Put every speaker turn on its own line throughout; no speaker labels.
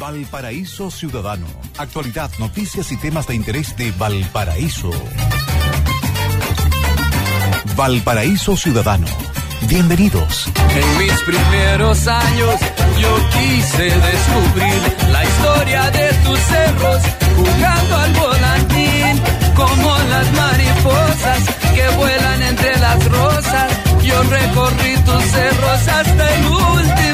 Valparaíso Ciudadano. Actualidad, noticias y temas de interés de Valparaíso. Valparaíso Ciudadano. Bienvenidos.
En mis primeros años yo quise descubrir la historia de tus cerros, jugando al volantín, como las mariposas que vuelan entre las rosas. Yo recorrí tus cerros hasta el último.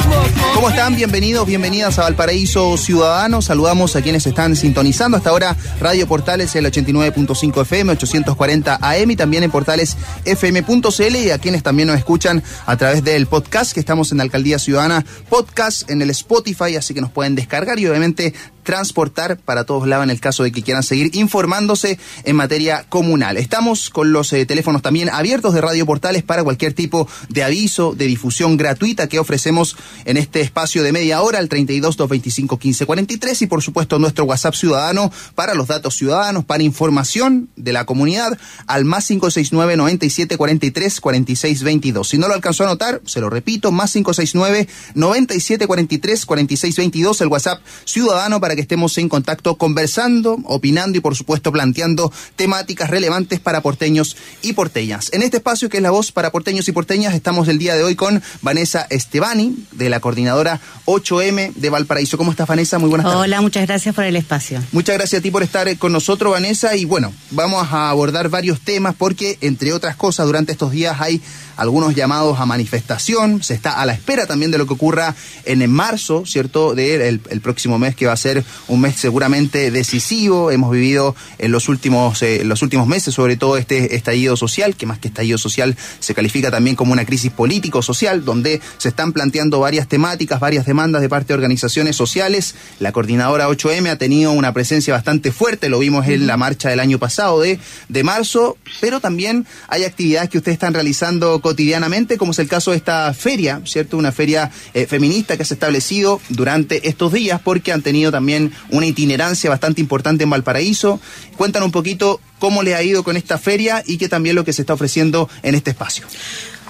¿Cómo están? Bienvenidos, bienvenidas a Valparaíso Ciudadano. Saludamos a quienes están sintonizando hasta ahora Radio Portales el 89.5 FM, 840 AM y también en portales fm.cl y a quienes también nos escuchan a través del podcast que estamos en la Alcaldía Ciudadana Podcast en el Spotify, así que nos pueden descargar y obviamente transportar para todos lados en el caso de que quieran seguir informándose en materia comunal. Estamos con los eh, teléfonos también abiertos de Radio Portales para cualquier tipo de aviso, de difusión gratuita que ofrecemos en este espacio de media hora, al 32 225 15 43 y por supuesto nuestro WhatsApp ciudadano para los datos ciudadanos, para información de la comunidad al más 569 97 43 46 22. Si no lo alcanzó a notar, se lo repito, más 569 97 43 46 22, el WhatsApp ciudadano para que estemos en contacto conversando, opinando y por supuesto planteando temáticas relevantes para porteños y porteñas. En este espacio que es la voz para porteños y porteñas estamos el día de hoy con Vanessa Estebani de la coordinadora 8M de Valparaíso. ¿Cómo estás Vanessa? Muy buenas tardes.
Hola, muchas gracias por el espacio.
Muchas gracias a ti por estar con nosotros Vanessa y bueno, vamos a abordar varios temas porque entre otras cosas durante estos días hay algunos llamados a manifestación, se está a la espera también de lo que ocurra en marzo, ¿cierto? De el, próximo mes que va a ser un mes seguramente decisivo. Hemos vivido en los últimos, eh, los últimos meses, sobre todo este estallido social, que más que estallido social se califica también como una crisis político-social, donde se están planteando varias temáticas, varias demandas de parte de organizaciones sociales. La coordinadora 8M ha tenido una presencia bastante fuerte, lo vimos en la marcha del año pasado de, de marzo, pero también hay actividades que ustedes están realizando cotidianamente, como es el caso de esta feria, ¿cierto? Una feria eh, feminista que se ha establecido durante estos días porque han tenido también una itinerancia bastante importante en Valparaíso. Cuéntanos un poquito cómo le ha ido con esta feria y qué también lo que se está ofreciendo en este espacio.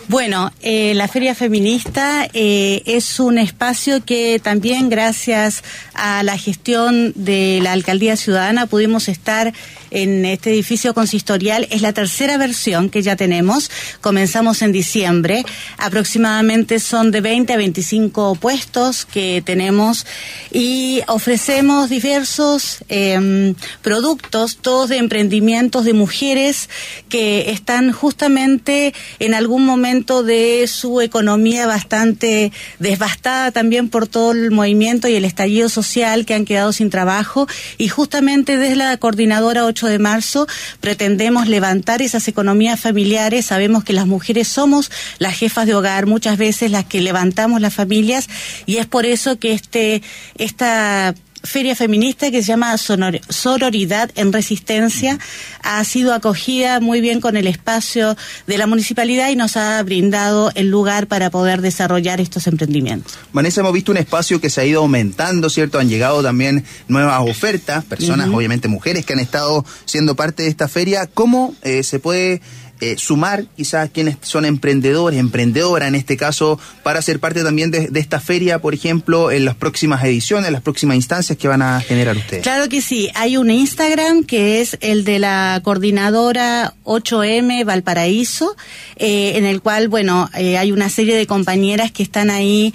Bueno, eh, la Feria Feminista eh, es un espacio que también gracias a la gestión de la Alcaldía Ciudadana pudimos estar en este edificio consistorial. Es la tercera versión que ya tenemos. Comenzamos en diciembre. Aproximadamente son de 20 a 25 puestos que tenemos y ofrecemos diversos em, productos, todos de emprendimientos de mujeres que están justamente en algún momento de su economía bastante devastada también por todo el movimiento y el estallido social que han quedado sin trabajo y justamente desde la coordinadora de marzo pretendemos levantar esas economías familiares. Sabemos que las mujeres somos las jefas de hogar, muchas veces las que levantamos las familias y es por eso que este esta feria feminista que se llama Sororidad en Resistencia. Ha sido acogida muy bien con el espacio de la municipalidad y nos ha brindado el lugar para poder desarrollar estos emprendimientos.
Vanessa, hemos visto un espacio que se ha ido aumentando, ¿cierto? Han llegado también nuevas ofertas, personas, obviamente mujeres, que han estado siendo parte de esta feria. ¿Cómo eh, se puede eh, sumar quizás quienes son emprendedores, emprendedora en este caso, para ser parte también de, esta feria, por ejemplo, en las próximas ediciones, las próximas instancias que van a generar ustedes?
Claro que sí, hay un Instagram que es el de la coordinadora 8M Valparaíso, eh, en el cual, bueno, eh, hay una serie de compañeras que están ahí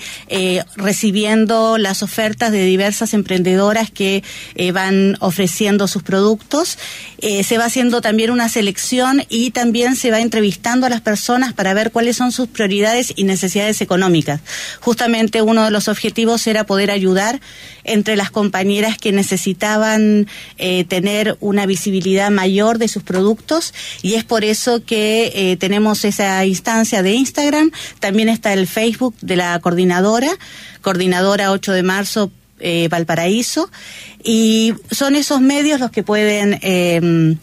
recibiendo las ofertas de diversas emprendedoras que van ofreciendo sus productos. se va haciendo también una selección y también se va entrevistando a las personas para ver cuáles son sus prioridades y necesidades económicas. Justamente uno de los objetivos era poder ayudar entre las compañeras que necesitaban eh, tener una visibilidad mayor de sus productos y es por eso que eh, tenemos esa instancia de Instagram. También está el Facebook de la coordinadora, coordinadora 8 de marzo eh, Valparaíso y son esos medios los que pueden eh,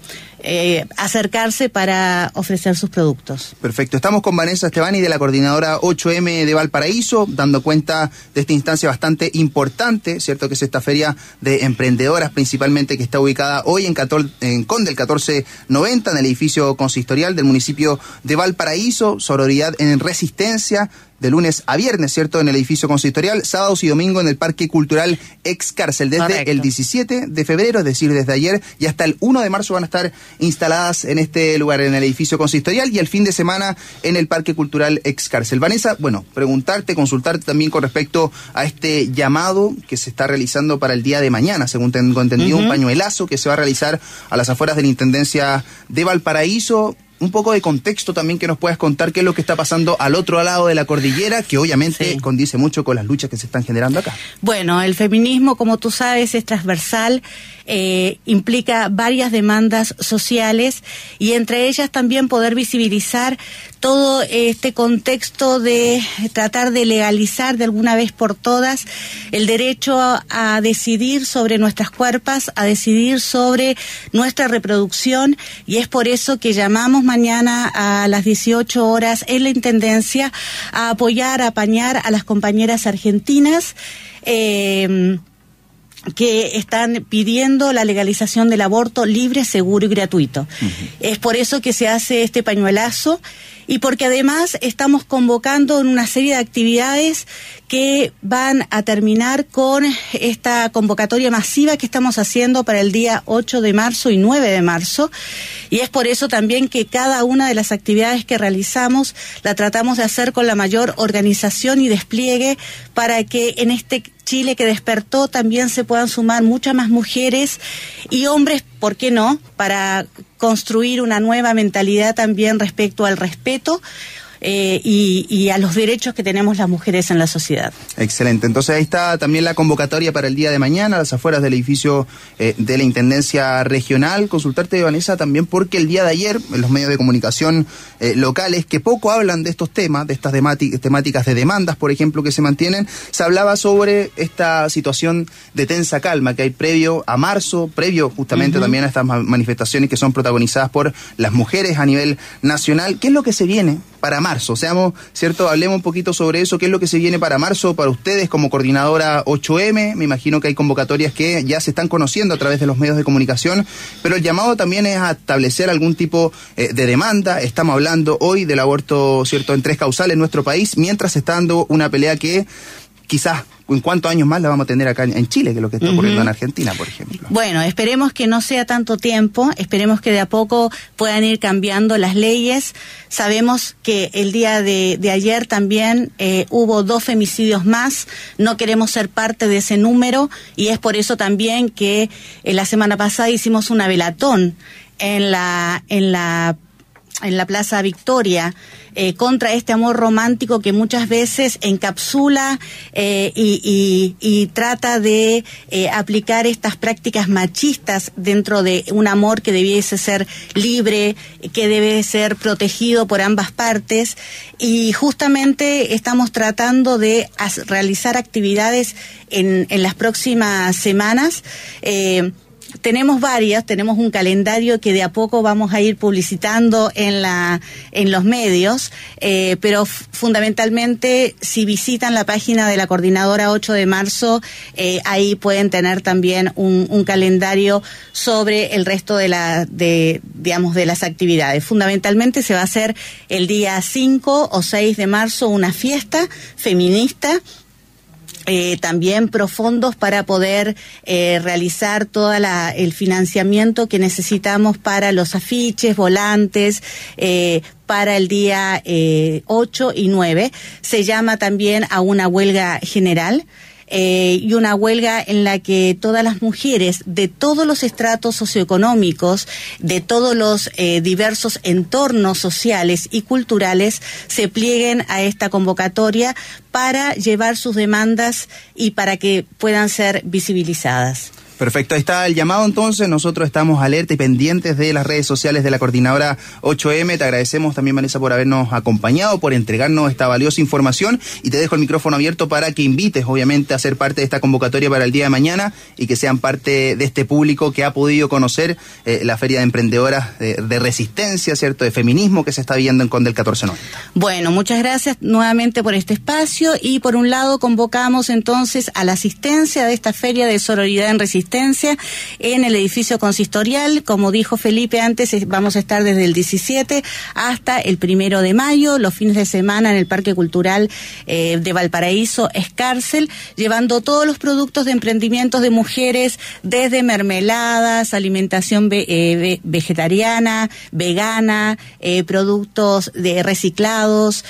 acercarse para ofrecer sus productos.
Perfecto. Estamos con Vanessa Estebani de la coordinadora 8M de Valparaíso, dando cuenta de esta instancia bastante importante, ¿cierto? Que es esta feria de emprendedoras principalmente que está ubicada hoy en, en Conde, el 1490, en el edificio consistorial del municipio de Valparaíso, sororidad en resistencia, de lunes a viernes, ¿cierto? En el edificio consistorial, sábados y domingo en el Parque Cultural Ex Cárcel. Desde el 17 de febrero, es decir, desde ayer y hasta el 1 de marzo van a estar instaladas en este lugar, en el edificio consistorial y el fin de semana en el Parque Cultural Ex Cárcel. Vanessa, bueno, preguntarte, consultarte también con respecto a este llamado que se está realizando para el día de mañana, según tengo entendido, un pañuelazo que se va a realizar a las afueras de la Intendencia de Valparaíso un poco de contexto también que nos puedas contar qué es lo que está pasando al otro lado de la cordillera, que obviamente condice mucho con las luchas que se están generando acá.
Bueno, el feminismo, como tú sabes, es transversal, eh, implica varias demandas sociales y entre ellas también poder visibilizar todo este contexto de tratar de legalizar de alguna vez por todas el derecho a, decidir sobre nuestras cuerpos, a decidir sobre nuestra reproducción y es por eso que llamamos mañana a las 18 horas en la Intendencia a apoyar, a apañar a las compañeras argentinas. Eh, que están pidiendo la legalización del aborto libre, seguro y gratuito. Es por eso que se hace este pañuelazo y porque además estamos convocando en una serie de actividades que van a terminar con esta convocatoria masiva que estamos haciendo para el día 8 de marzo y 9 de marzo. Y es por eso también que cada una de las actividades que realizamos la tratamos de hacer con la mayor organización y despliegue para que en este Chile que despertó también se puedan sumar muchas más mujeres y hombres, ¿por qué no?, para construir una nueva mentalidad también respecto al respeto eh, y, a los derechos que tenemos las mujeres en la sociedad.
Excelente. Entonces ahí está también la convocatoria para el día de mañana, a las afueras del edificio eh, de la Intendencia Regional. Consultarte, Vanessa, también porque el día de ayer, en los medios de comunicación eh, locales, que poco hablan de estos temas, de estas temáticas de demandas, por ejemplo, que se mantienen, se hablaba sobre esta situación de tensa calma que hay previo a marzo, previo justamente también a estas manifestaciones que son protagonizadas por las mujeres a nivel nacional. ¿Qué es lo que se viene para marzo. Seamos, ¿cierto? Hablemos un poquito sobre eso. ¿Qué es lo que se viene para marzo para ustedes como coordinadora 8M? Me imagino que hay convocatorias que ya se están conociendo a través de los medios de comunicación, pero el llamado también es a establecer algún tipo eh, de demanda. Estamos hablando hoy del aborto, ¿cierto?, en tres causales en nuestro país, mientras está dando una pelea que quizás en cuántos años más la vamos a tener acá en Chile, que es lo que está ocurriendo en Argentina, por ejemplo.
Bueno, esperemos que no sea tanto tiempo, esperemos que de a poco puedan ir cambiando las leyes. Sabemos que el día de, ayer también eh, hubo dos femicidios más, no queremos ser parte de ese número y es por eso también que eh, la semana pasada hicimos una velatón en la, en la en la Plaza Victoria eh, contra este amor romántico que muchas veces encapsula eh, y, trata de eh, aplicar estas prácticas machistas dentro de un amor que debiese ser libre, que debe ser protegido por ambas partes. Y justamente estamos tratando de realizar actividades en, en las próximas semanas tenemos varias, tenemos un calendario que de a poco vamos a ir publicitando en la en los medios, eh, pero fundamentalmente si visitan la página de la coordinadora 8 de marzo, eh, ahí pueden tener también un, un, calendario sobre el resto de la de digamos de las actividades. Fundamentalmente se va a hacer el día 5 o 6 de marzo una fiesta feminista eh, también profundos para poder eh, realizar todo el financiamiento que necesitamos para los afiches, volantes, eh, para el día 8 y 9. Se llama también a una huelga general. Eh, y una huelga en la que todas las mujeres de todos los estratos socioeconómicos, de todos los eh, diversos entornos sociales y culturales, se plieguen a esta convocatoria para llevar sus demandas y para que puedan ser visibilizadas.
Perfecto, ahí está el llamado entonces. Nosotros estamos alerta y pendientes de las redes sociales de la coordinadora 8M. Te agradecemos también, Vanessa, por habernos acompañado, por entregarnos esta valiosa información y te dejo el micrófono abierto para que invites, obviamente, a ser parte de esta convocatoria para el día de mañana y que sean parte de este público que ha podido conocer eh, la Feria de Emprendedoras de, Resistencia, ¿cierto?, de feminismo que se está viendo en Condel 1490.
Bueno, muchas gracias nuevamente por este espacio y por un lado convocamos entonces a la asistencia de esta Feria de Sororidad en Resistencia en el edificio consistorial. Como dijo Felipe antes, vamos a estar desde el 17 hasta el primero de mayo, los fines de semana en el Parque Cultural eh, de Valparaíso, Escárcel, llevando todos los productos de emprendimientos de mujeres, desde mermeladas, alimentación eh, vegetariana, vegana, eh, productos de reciclados,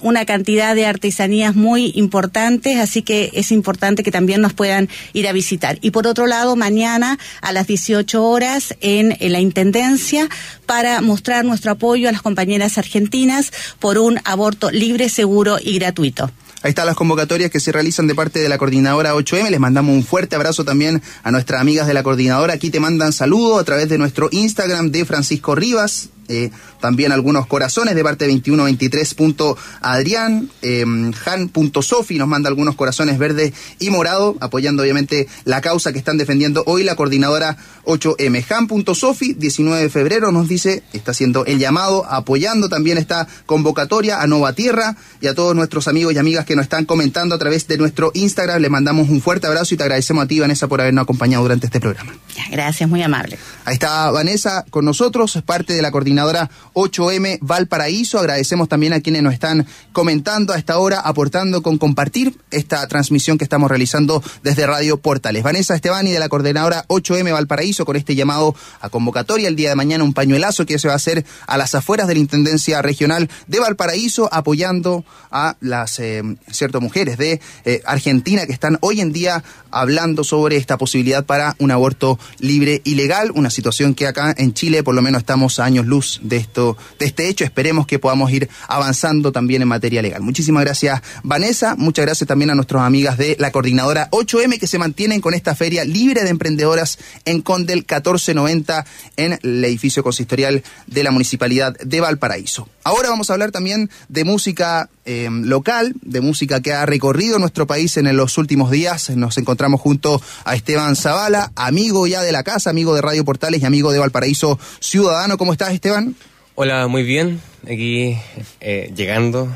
una cantidad de artesanías muy importantes, así que es importante que también nos puedan ir a visitar. Por otro lado, mañana a las 18 horas en, la Intendencia para mostrar nuestro apoyo a las compañeras argentinas por un aborto libre, seguro y gratuito.
Ahí están las convocatorias que se realizan de parte de la coordinadora 8M. Les mandamos un fuerte abrazo también a nuestras amigas de la coordinadora. Aquí te mandan saludos a través de nuestro Instagram de Francisco Rivas. Eh, también algunos corazones de parte 2123.adrián, eh, han.sofi nos manda algunos corazones verdes y morado, apoyando obviamente la causa que están defendiendo hoy la coordinadora 8M. Han.sofi, 19 de febrero, nos dice, está haciendo el llamado, apoyando también esta convocatoria a Nova Tierra y a todos nuestros amigos y amigas que nos están comentando a través de nuestro Instagram. Le mandamos un fuerte abrazo y te agradecemos a ti, Vanessa, por habernos acompañado durante este programa.
Gracias, muy amable.
Ahí está Vanessa con nosotros, es parte de la coordinadora 8M Valparaíso. Agradecemos también a quienes nos están comentando a esta hora, aportando con compartir esta transmisión que estamos realizando desde Radio Portales. Vanessa Estebani de la coordinadora 8M Valparaíso con este llamado a convocatoria el día de mañana, un pañuelazo que se va a hacer a las afueras de la Intendencia Regional de Valparaíso, apoyando a las eh, ciertas mujeres de eh, Argentina que están hoy en día hablando sobre esta posibilidad para un aborto libre y legal, una situación que acá en Chile por lo menos estamos a años luz de esto, de este hecho. Esperemos que podamos ir avanzando también en materia legal. Muchísimas gracias, Vanessa. Muchas gracias también a nuestras amigas de la coordinadora 8M que se mantienen con esta feria libre de emprendedoras en Condel 1490 en el edificio consistorial de la Municipalidad de Valparaíso. Ahora vamos a hablar también de música eh, local, de música que ha recorrido nuestro país en los últimos días. Nos encontramos junto a Esteban Zavala, amigo ya de la casa, amigo de Radio Portales y amigo de Valparaíso Ciudadano. ¿Cómo estás, Esteban?
Hola, muy bien. Aquí eh, llegando.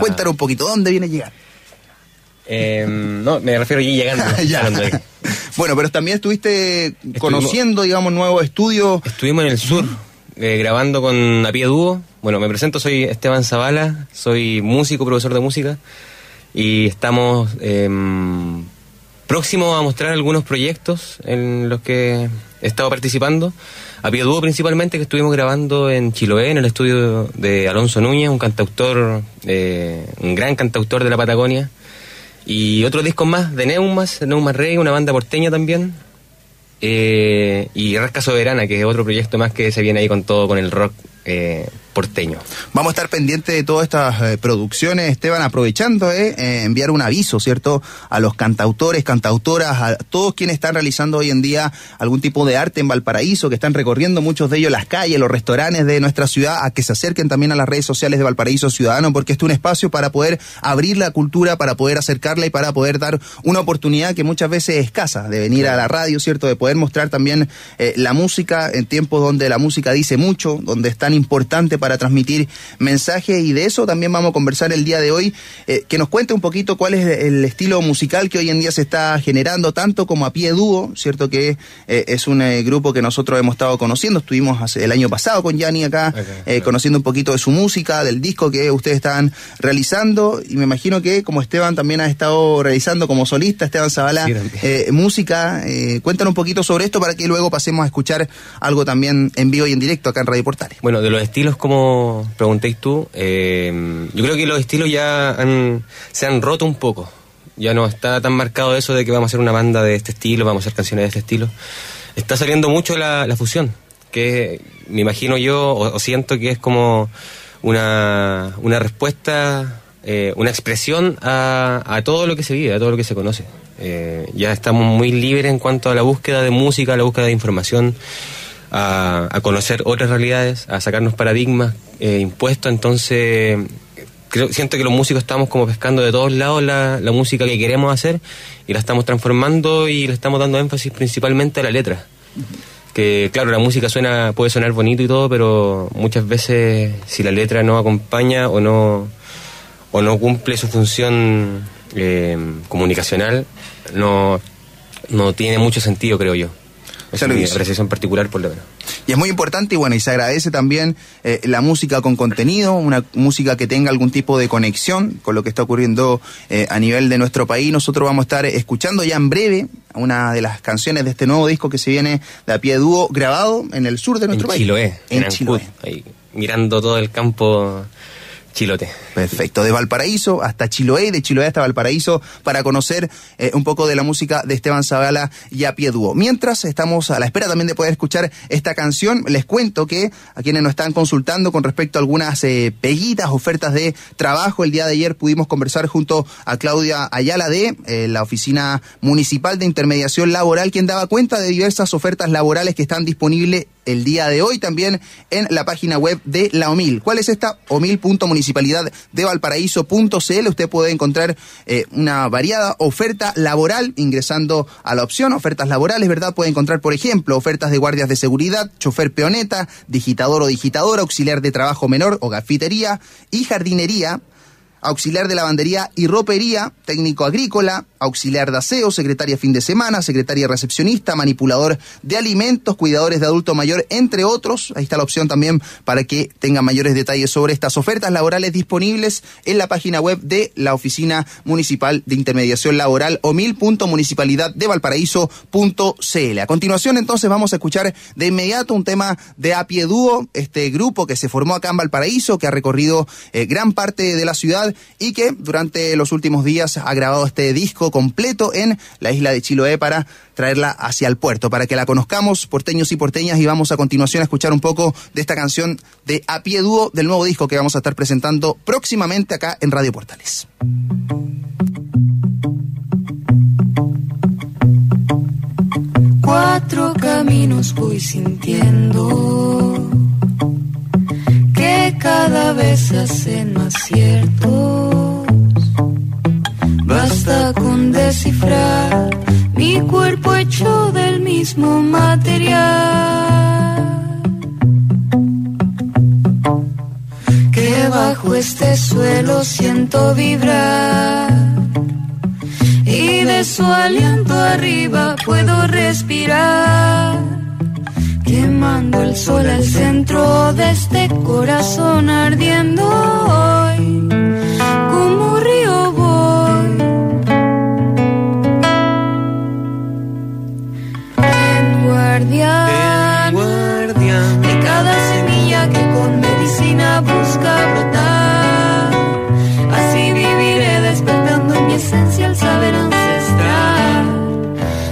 Cuéntanos un poquito, ¿dónde viene a llegar?
Eh, no, me refiero allí llegando.
bueno, pero también estuviste conociendo, digamos, nuevos estudios.
Estuvimos en el sur, eh, grabando con A Pie Dúo. Bueno, me presento, soy Esteban Zavala, soy músico, profesor de música. Y estamos em, próximos a mostrar algunos proyectos en los que he estado participando. A Pie Dúo principalmente, que estuvimos grabando en Chiloé, en el estudio de Alonso Núñez, un cantautor, eh, un gran cantautor de la Patagonia. Y otros discos más de Neumas, Neumas Rey, una banda porteña también. Eh, y Rasca Soberana, que es otro proyecto más que se viene ahí con todo, con el rock eh, porteño.
Vamos a estar pendientes de todas estas eh, producciones, Esteban, aprovechando eh, eh, enviar un aviso, ¿cierto? A los cantautores, cantautoras, a todos quienes están realizando hoy en día algún tipo de arte en Valparaíso, que están recorriendo muchos de ellos las calles, los restaurantes de nuestra ciudad, a que se acerquen también a las redes sociales de Valparaíso Ciudadano, porque este es un espacio para poder abrir la cultura, para poder acercarla y para poder dar una oportunidad que muchas veces es escasa, de venir a la radio, ¿cierto? De poder mostrar también eh, la música en tiempos donde la música dice mucho, donde es tan importante para transmitir mensajes. Y de eso también vamos a conversar el día de hoy, eh, que nos cuente un poquito cuál es el estilo musical que hoy en día se está generando, tanto como a pie dúo, ¿cierto? Que eh, es un eh, grupo que nosotros hemos estado conociendo, estuvimos el año pasado con Yanni acá, conociendo un poquito de su música, del disco que ustedes están realizando. Y me imagino que como Esteban también ha estado realizando como solista, Esteban Zavala, música, cuéntanos un poquito sobre esto para que luego pasemos a escuchar algo también en vivo y en directo acá en Radio Portales.
Bueno, de los estilos como preguntéis tú, eh, yo creo que los estilos ya se han roto un poco. Ya no está tan marcado eso de que vamos a hacer una banda de este estilo, vamos a hacer canciones de este estilo. Está saliendo mucho la, fusión, que me imagino yo, o, siento que es como una, una respuesta eh, una expresión a, a, todo lo que se vive, a todo lo que se conoce. Eh, ya estamos muy libres en cuanto a la búsqueda de música, a la búsqueda de información, a, conocer otras realidades, a sacarnos paradigmas eh, impuestos. Entonces, creo, siento que los músicos estamos como pescando de todos lados la, la, música que queremos hacer y la estamos transformando y le estamos dando énfasis principalmente a la letra. Que claro, la música suena puede sonar bonito y todo, pero muchas veces si la letra no acompaña o no o no cumple su función eh, comunicacional, no, no tiene mucho sentido, creo yo. Esa es mi apreciación particular, por lo menos.
Y es muy importante y bueno, y se agradece también eh, la música con contenido, una música que tenga algún tipo de conexión con lo que está ocurriendo eh, a nivel de nuestro país. Nosotros vamos a estar escuchando ya en breve una de las canciones de este nuevo disco que se viene de a pie dúo, grabado en el sur de nuestro
en
país.
Chiloé, en, en Chiloé. Ahí, mirando todo el campo Chilote.
Perfecto, de Valparaíso hasta Chiloé, de Chiloé hasta Valparaíso, para conocer eh, un poco de la música de Esteban Zavala y a dúo. Mientras estamos a la espera también de poder escuchar esta canción, les cuento que a quienes nos están consultando con respecto a algunas eh, peguitas, ofertas de trabajo, el día de ayer pudimos conversar junto a Claudia Ayala de eh, la Oficina Municipal de Intermediación Laboral, quien daba cuenta de diversas ofertas laborales que están disponibles el día de hoy también en la página web de la OMIL. ¿Cuál es esta? omil.municipalidad de valparaíso.cl. Usted puede encontrar eh, una variada oferta laboral ingresando a la opción ofertas laborales, ¿verdad? Puede encontrar, por ejemplo, ofertas de guardias de seguridad, chofer peoneta, digitador o digitadora, auxiliar de trabajo menor o gafitería y jardinería auxiliar de lavandería y ropería, técnico agrícola, auxiliar de aseo, secretaria fin de semana, secretaria recepcionista, manipulador de alimentos, cuidadores de adulto mayor, entre otros. Ahí está la opción también para que tengan mayores detalles sobre estas ofertas laborales disponibles en la página web de la Oficina Municipal de Intermediación Laboral o mil.municipalidad de Valparaíso.cl. A continuación, entonces, vamos a escuchar de inmediato un tema de A Dúo, este grupo que se formó acá en Valparaíso, que ha recorrido eh, gran parte de la ciudad y que durante los últimos días ha grabado este disco completo en la isla de Chiloé para traerla hacia el puerto, para que la conozcamos, porteños y porteñas, y vamos a continuación a escuchar un poco de esta canción de A Pie Dúo del nuevo disco que vamos a estar presentando próximamente acá en Radio Portales.
Cuatro caminos voy sintiendo cada vez hacen más ciertos. Basta con descifrar mi cuerpo hecho del mismo material. Que bajo este suelo siento vibrar. Y de su aliento arriba puedo respirar quemando el sol al centro de este corazón ardiendo hoy, como río voy. El guardián,
guardián
de cada semilla que con medicina busca brotar. Así viviré despertando en mi esencia el saber ancestral,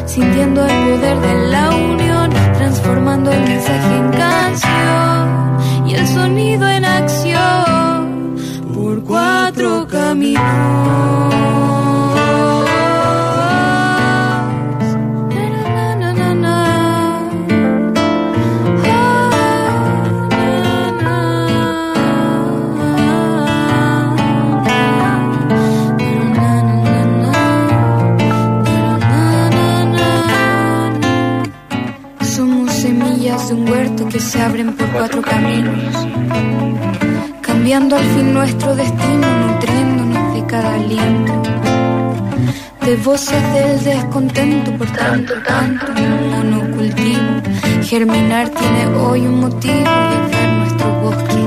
sintiendo el poder de la unión transformando el mensaje en canción y el sonido en acción por cuatro caminos. Que se abren por cuatro caminos, cambiando al fin nuestro destino, nutriéndonos de cada aliento, de voces del descontento por tanto, tanto monocultivo. Germinar tiene hoy un motivo ver nuestro bosque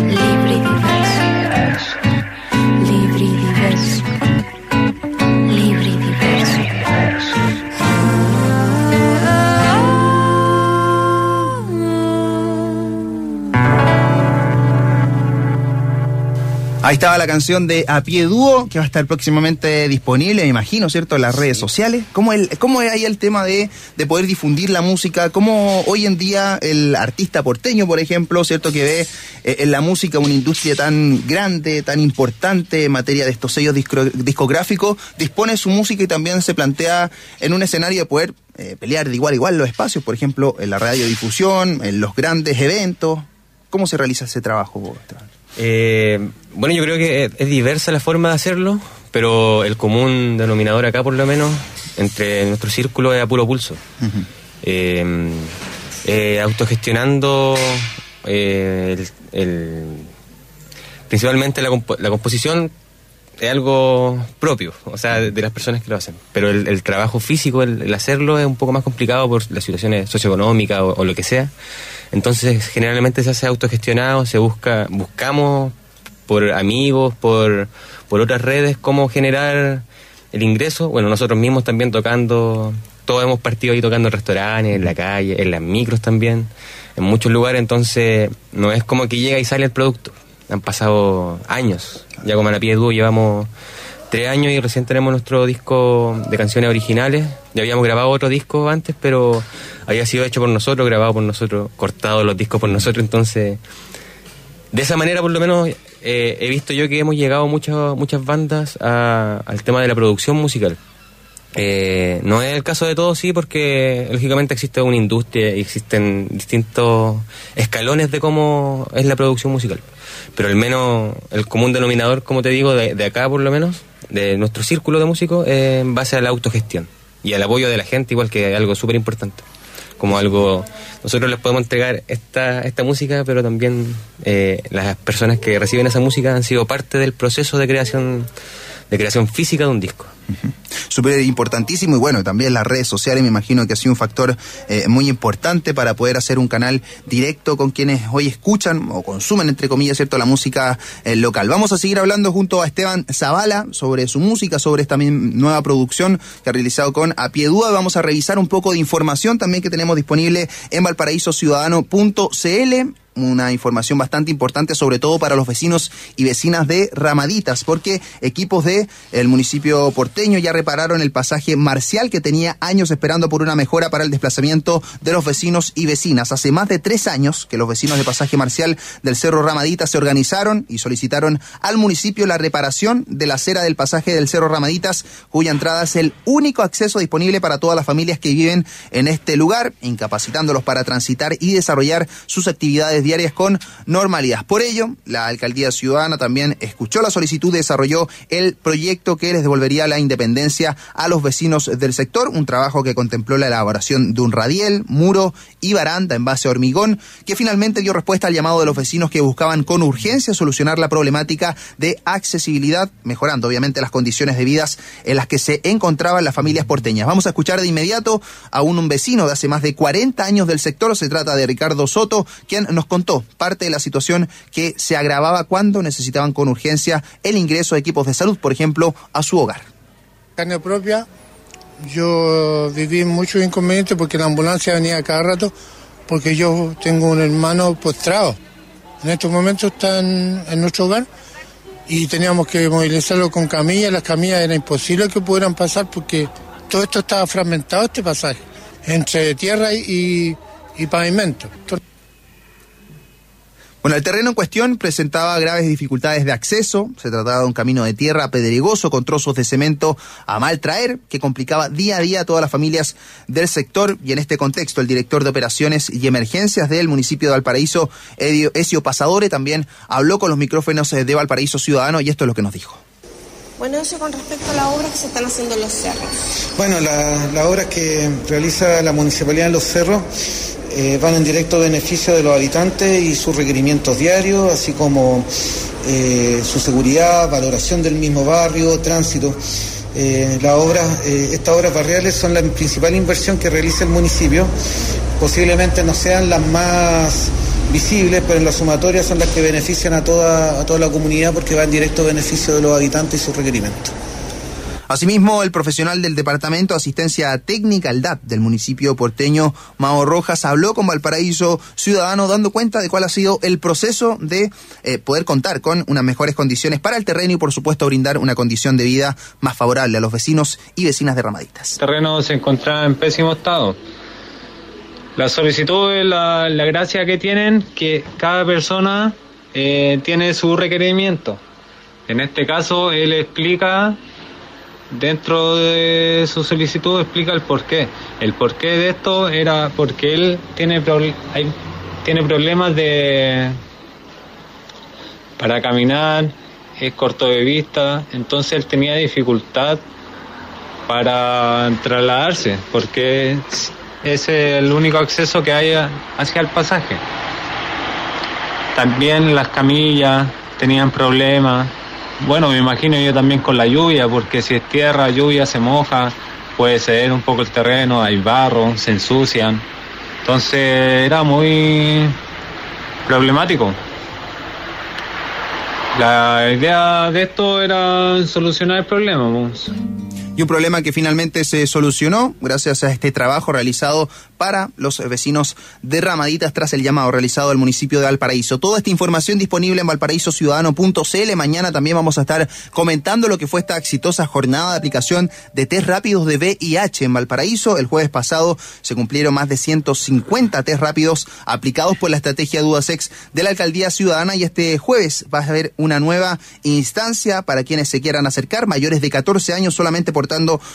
Ahí estaba la canción de A Pie Dúo, que va a estar próximamente disponible, me imagino, ¿cierto? En las redes sociales. ¿Cómo, el, cómo es ahí el tema de, de poder difundir la música? ¿Cómo hoy en día el artista porteño, por ejemplo, ¿cierto? Que ve eh, en la música una industria tan grande, tan importante en materia de estos sellos discográficos, dispone su música y también se plantea en un escenario de poder eh, pelear de igual a igual los espacios, por ejemplo, en la radiodifusión, en los grandes eventos. ¿Cómo se realiza ese trabajo, Esteban?
Eh, bueno, yo creo que es diversa la forma de hacerlo, pero el común denominador acá, por lo menos, entre nuestro círculo es a puro pulso. Eh, eh, autogestionando el, principalmente la, composición es algo propio, o sea, de, las personas que lo hacen. Pero el, trabajo físico, el, hacerlo, es un poco más complicado por las situaciones socioeconómicas o lo que sea. Entonces, generalmente se hace autogestionado, se busca, buscamos por amigos, por, por otras redes, cómo generar el ingreso. Bueno, nosotros mismos también tocando, todos hemos partido ahí tocando en restaurantes, en la calle, en las micros también, en muchos lugares, entonces no es como que llega y sale el producto. Han pasado años, ya como a la pie dúo llevamos tres años y recién tenemos nuestro disco de canciones originales. Ya habíamos grabado otro disco antes, pero había sido hecho por nosotros, grabado por nosotros, cortado los discos por nosotros. Entonces, de esa manera, por lo menos, eh, he visto yo que hemos llegado muchas muchas bandas al tema de la producción musical. Eh, no es el caso de todos, sí, porque lógicamente existe una industria y existen distintos escalones de cómo es la producción musical. Pero al menos el común denominador, como te digo, de acá por lo menos, de nuestro círculo de músicos en base a la autogestión y al apoyo de la gente, igual que algo súper importante. Como algo, nosotros les podemos entregar esta, esta música, pero también eh, las personas que reciben esa música han sido parte del proceso de creación, de creación física de un disco
súper importantísimo y bueno, también las redes sociales me imagino que ha sido un factor eh, muy importante para poder hacer un canal directo con quienes hoy escuchan o consumen, entre comillas, ¿cierto?, la música eh, local. Vamos a seguir hablando junto a Esteban Zavala sobre su música, sobre esta nueva producción que ha realizado con A Pie Duda. Vamos a revisar un poco de información también que tenemos disponible en valparaísociudadano.cl una información bastante importante, sobre todo para los vecinos y vecinas de Ramaditas, porque equipos de el municipio porteño ya repararon el pasaje marcial que tenía años esperando por una mejora para el desplazamiento de los vecinos y vecinas. Hace más de tres años que los vecinos de pasaje marcial del Cerro Ramaditas se organizaron y solicitaron al municipio la reparación de la acera del pasaje del Cerro Ramaditas, cuya entrada es el único acceso disponible para todas las familias que viven en este lugar, incapacitándolos para transitar y desarrollar sus actividades diarias con normalidad. Por ello, la alcaldía ciudadana también escuchó la solicitud y desarrolló el proyecto que les devolvería la independencia a los vecinos del sector, un trabajo que contempló la elaboración de un radiel, muro y baranda en base a hormigón, que finalmente dio respuesta al llamado de los vecinos que buscaban con urgencia solucionar la problemática de accesibilidad, mejorando obviamente las condiciones de vida en las que se encontraban las familias porteñas. Vamos a escuchar de inmediato a un, un vecino de hace más de 40 años del sector, se trata de Ricardo Soto, quien nos contó parte de la situación que se agravaba cuando necesitaban con urgencia el ingreso de equipos de salud, por ejemplo, a su hogar.
Carne propia, yo viví muchos inconvenientes porque la ambulancia venía cada rato, porque yo tengo un hermano postrado. En estos momentos está en, nuestro hogar y teníamos que movilizarlo con camillas. Las camillas era imposible que pudieran pasar porque todo esto estaba fragmentado, este pasaje, entre tierra y, y pavimento.
Bueno, el terreno en cuestión presentaba graves dificultades de acceso. Se trataba de un camino de tierra pedregoso con trozos de cemento a mal traer que complicaba día a día a todas las familias del sector. Y en este contexto, el director de operaciones y emergencias del municipio de Valparaíso, Ezio Pasadore, también habló con los micrófonos de Valparaíso Ciudadano y esto es lo que nos dijo.
Bueno, eso con respecto a las obras que se están haciendo en los cerros.
Bueno, las la obras que realiza la municipalidad en los cerros eh, van en directo beneficio de los habitantes y sus requerimientos diarios, así como eh, su seguridad, valoración del mismo barrio, tránsito. Eh, estas obras barriales son la principal inversión que realiza el municipio. Posiblemente no sean las más visibles, pero en la sumatoria son las que benefician a toda, a toda la comunidad porque van en directo beneficio de los habitantes y sus requerimientos.
Asimismo, el profesional del Departamento de Asistencia Técnica, el DAT, del municipio porteño, Mao Rojas, habló con Valparaíso Ciudadano dando cuenta de cuál ha sido el proceso de eh, poder contar con unas mejores condiciones para el terreno y, por supuesto, brindar una condición de vida más favorable a los vecinos y vecinas de Ramaditas.
El terreno se encontraba en pésimo estado. La solicitud, la, la gracia que tienen, que cada persona eh, tiene su requerimiento. En este caso, él explica, dentro de su solicitud, explica el porqué. El porqué de esto era porque él tiene, hay, tiene problemas de para caminar, es corto de vista, entonces él tenía dificultad para trasladarse, porque es el único acceso que hay hacia el pasaje. También las camillas tenían problemas. Bueno, me imagino yo también con la lluvia, porque si es tierra, lluvia, se moja, puede ceder un poco el terreno, hay barro, se ensucian. Entonces era muy problemático. La idea de esto era solucionar el problema.
Y un problema que finalmente se solucionó gracias a este trabajo realizado para los vecinos de Ramaditas tras el llamado realizado del municipio de Valparaíso. Toda esta información disponible en valparaísociudadano.cl. Mañana también vamos a estar comentando lo que fue esta exitosa jornada de aplicación de test rápidos de VIH en Valparaíso. El jueves pasado se cumplieron más de 150 test rápidos aplicados por la estrategia Dudasex de la Alcaldía Ciudadana y este jueves va a haber una nueva instancia para quienes se quieran acercar, mayores de 14 años solamente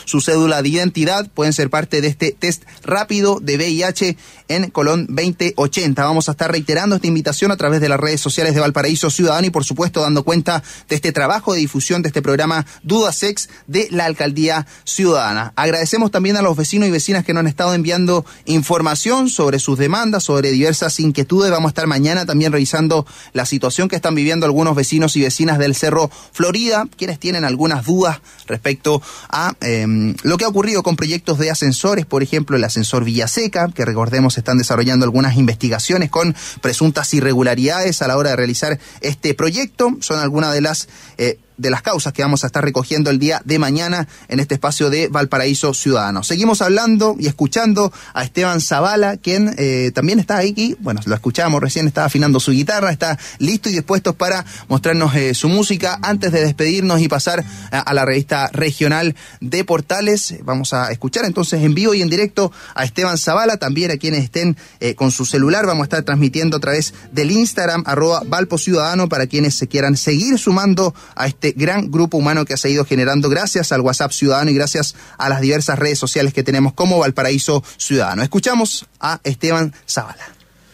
su cédula de identidad, pueden ser parte de este test rápido de VIH en Colón 2080. Vamos a estar reiterando esta invitación a través de las redes sociales de Valparaíso Ciudadano y por supuesto dando cuenta de este trabajo de difusión de este programa Duda Sex de la Alcaldía Ciudadana. Agradecemos también a los vecinos y vecinas que nos han estado enviando información sobre sus demandas, sobre diversas inquietudes. Vamos a estar mañana también revisando la situación que están viviendo algunos vecinos y vecinas del Cerro Florida, quienes tienen algunas dudas respecto a em, lo que ha ocurrido con proyectos de ascensores, por ejemplo, el ascensor Villaseca que recordemos están desarrollando algunas investigaciones con presuntas irregularidades a la hora de realizar este proyecto. Son algunas de las eh, de las causas que vamos a estar recogiendo el día de mañana en este espacio de Valparaíso Ciudadano. Seguimos hablando y escuchando a Esteban Zavala, quien eh, también está aquí, bueno, lo escuchamos recién, está afinando su guitarra, está listo y dispuesto para mostrarnos eh, su música. Antes de despedirnos y pasar a, la revista regional de Portales, vamos a escuchar entonces en vivo y en directo a Esteban Zavala, también a quienes estén eh, con su celular, vamos a estar transmitiendo a través del Instagram, arroba Valpo Ciudadano, para quienes se quieran seguir sumando a este este gran grupo humano que se ha ido generando gracias al WhatsApp Ciudadano y gracias a las diversas redes sociales que tenemos como Valparaíso Ciudadano. Escuchamos a Esteban Zavala.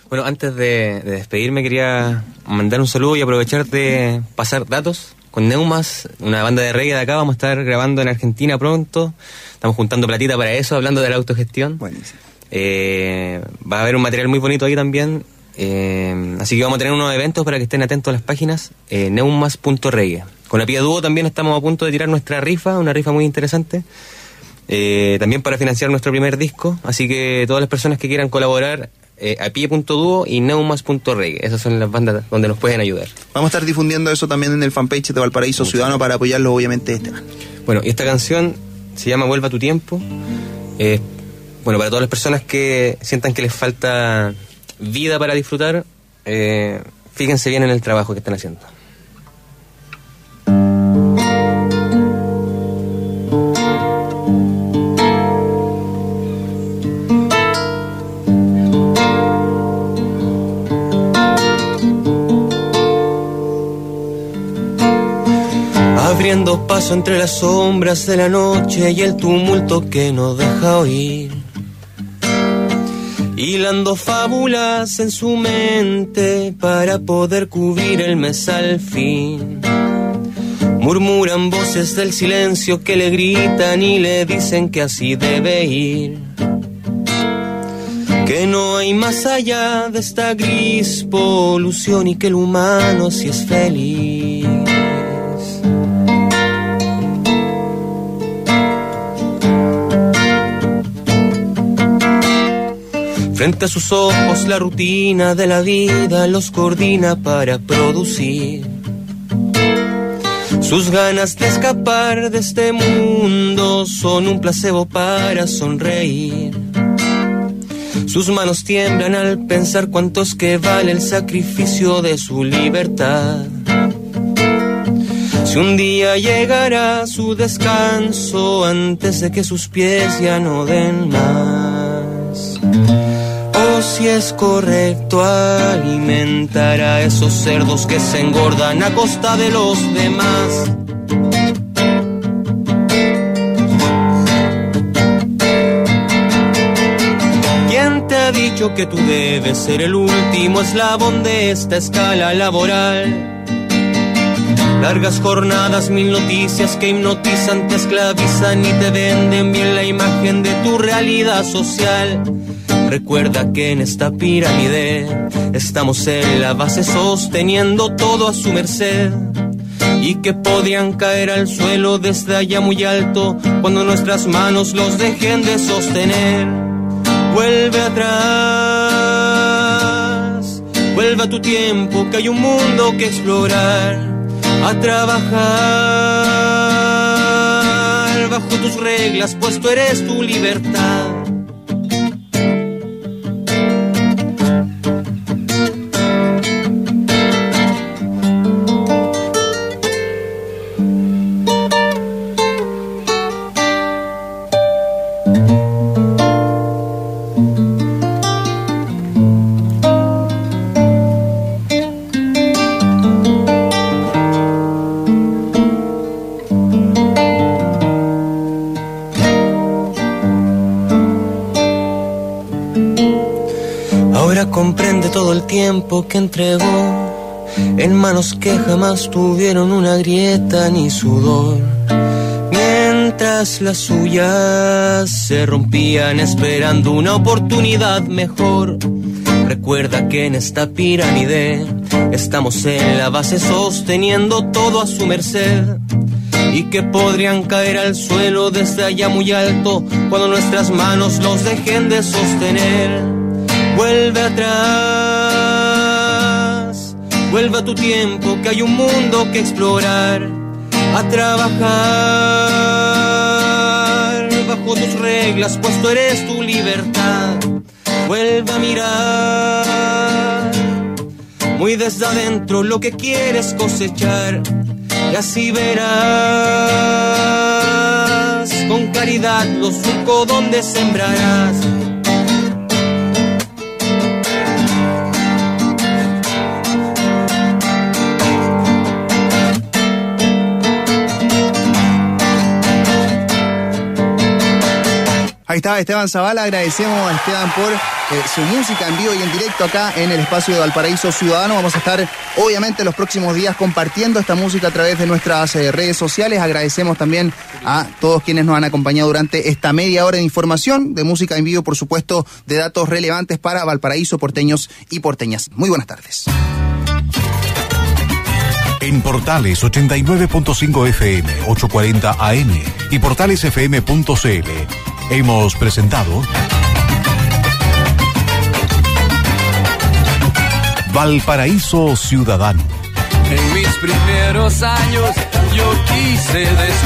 Bueno, antes de, despedirme quería mandar un saludo y aprovechar de pasar datos con Neumas, una banda de reggae de acá. Vamos a estar grabando en Argentina pronto. Estamos juntando platita para eso, hablando de la autogestión.
Buenísimo.
Eh, va a haber un material muy bonito ahí también. Eh, así que vamos a tener unos eventos para que estén atentos a las páginas eh, neumas.reggae. Con la Dúo también estamos a punto de tirar nuestra rifa, una rifa muy interesante. Eh, también para financiar nuestro primer disco. Así que todas las personas que quieran colaborar eh, a pie.duo y neumas.reggae. Esas son las bandas donde nos pueden ayudar.
Vamos a estar difundiendo eso también en el fanpage de Valparaíso Ciudadano para apoyarlo, obviamente, este
Bueno, y esta canción se llama Vuelva tu tiempo. Eh, bueno, para todas las personas que sientan que les falta vida para disfrutar, eh, fíjense bien en el trabajo que están haciendo. Paso entre las sombras de la noche y el tumulto que no deja oír. Hilando fábulas en su mente para poder cubrir el mes al fin. Murmuran voces del silencio que le gritan y le dicen que así debe ir. Que no hay más allá de esta gris polución y que el humano sí es feliz. Frente sus ojos la rutina de la vida los coordina para producir Sus ganas de escapar de este mundo son un placebo para sonreír. Sus manos tiemblan al pensar cuántos que vale el sacrificio de su libertad. Si un día llegará su descanso antes de que sus pies ya no den más. Si es correcto alimentar a esos cerdos que se engordan a costa de los demás. ¿Quién te ha dicho que tú debes ser el último eslabón de esta escala laboral? Largas jornadas, mil noticias que hipnotizan, te esclavizan y te venden bien la imagen de tu realidad social. Recuerda que en esta pirámide estamos en la base sosteniendo todo a su merced y que podrían caer al suelo desde allá muy alto cuando nuestras manos los dejen de sostener. Vuelve atrás, vuelve a tu tiempo que hay un mundo que explorar a trabajar bajo tus reglas, pues tú eres tu libertad. Todo el tiempo que entregó en manos que jamás tuvieron una grieta ni sudor. Mientras las suyas se rompían esperando una oportunidad mejor. Recuerda que en esta pirámide estamos en la base sosteniendo todo a su merced y que podrían caer al suelo desde allá muy alto cuando nuestras manos los dejen de sostener. Vuelve atrás, vuelve a tu tiempo que hay un mundo que explorar, a trabajar. Bajo tus reglas, pues tú eres tu libertad. Vuelve a mirar. Muy desde adentro lo que quieres cosechar. Y así verás. Con caridad los surcos donde sembrarás.
Está Esteban Zavala, agradecemos a Esteban por eh, su música en vivo y en directo acá en el espacio de Valparaíso Ciudadano. Vamos a estar obviamente los próximos días compartiendo esta música a través de nuestras eh, redes sociales. Agradecemos también a todos quienes nos han acompañado durante esta media hora de información, de música en vivo, por supuesto, de datos relevantes para Valparaíso, porteños y porteñas. Muy buenas tardes.
En Portales 89.5 FM, 840 AM y portalesfm.cl hemos presentado Valparaíso Ciudadano.
En mis primeros años yo quise descubrir.